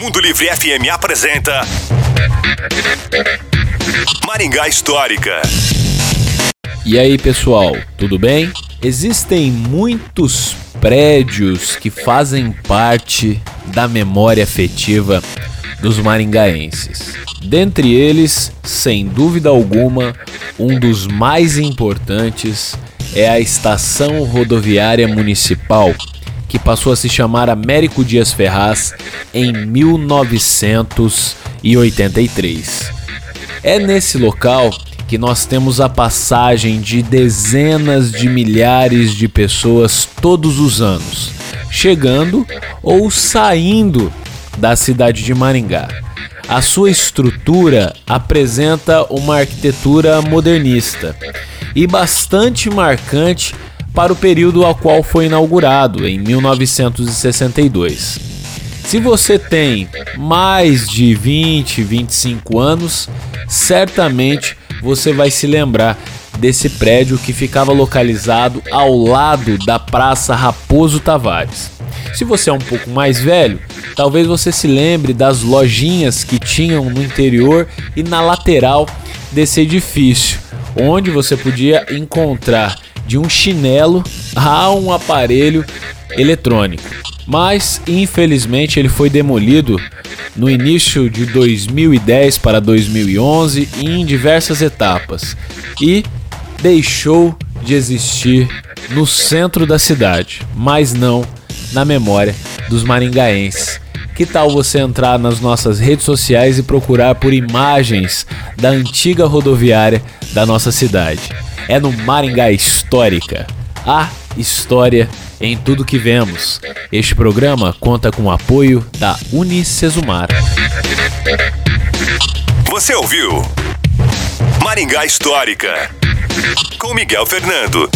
Mundo Livre FM apresenta Maringá Histórica. E aí, pessoal, tudo bem? Existem muitos prédios que fazem parte da memória afetiva dos maringaenses. Dentre eles, sem dúvida alguma, um dos mais importantes é a Estação Rodoviária Municipal, que passou a se chamar Américo Dias Ferraz em 1983. É nesse local que nós temos a passagem de dezenas de milhares de pessoas todos os anos, chegando ou saindo da cidade de Maringá. A sua estrutura apresenta uma arquitetura modernista e bastante marcante para o período ao qual foi inaugurado, em 1962. Se você tem mais de 20, 25 anos, certamente você vai se lembrar desse prédio que ficava localizado ao lado da Praça Raposo Tavares. Se você é um pouco mais velho, talvez você se lembre das lojinhas que tinham no interior e na lateral desse edifício, onde você podia encontrar de um chinelo a um aparelho eletrônico. Mas infelizmente ele foi demolido no início de 2010 para 2011 em diversas etapas e deixou de existir no centro da cidade, mas não na memória dos maringaenses. Que tal você entrar nas nossas redes sociais e procurar por imagens da antiga rodoviária da nossa cidade? É no Maringá Histórica. A história em tudo que vemos. Este programa conta com o apoio da Unicesumar. Você ouviu Maringá Histórica com Miguel Fernando.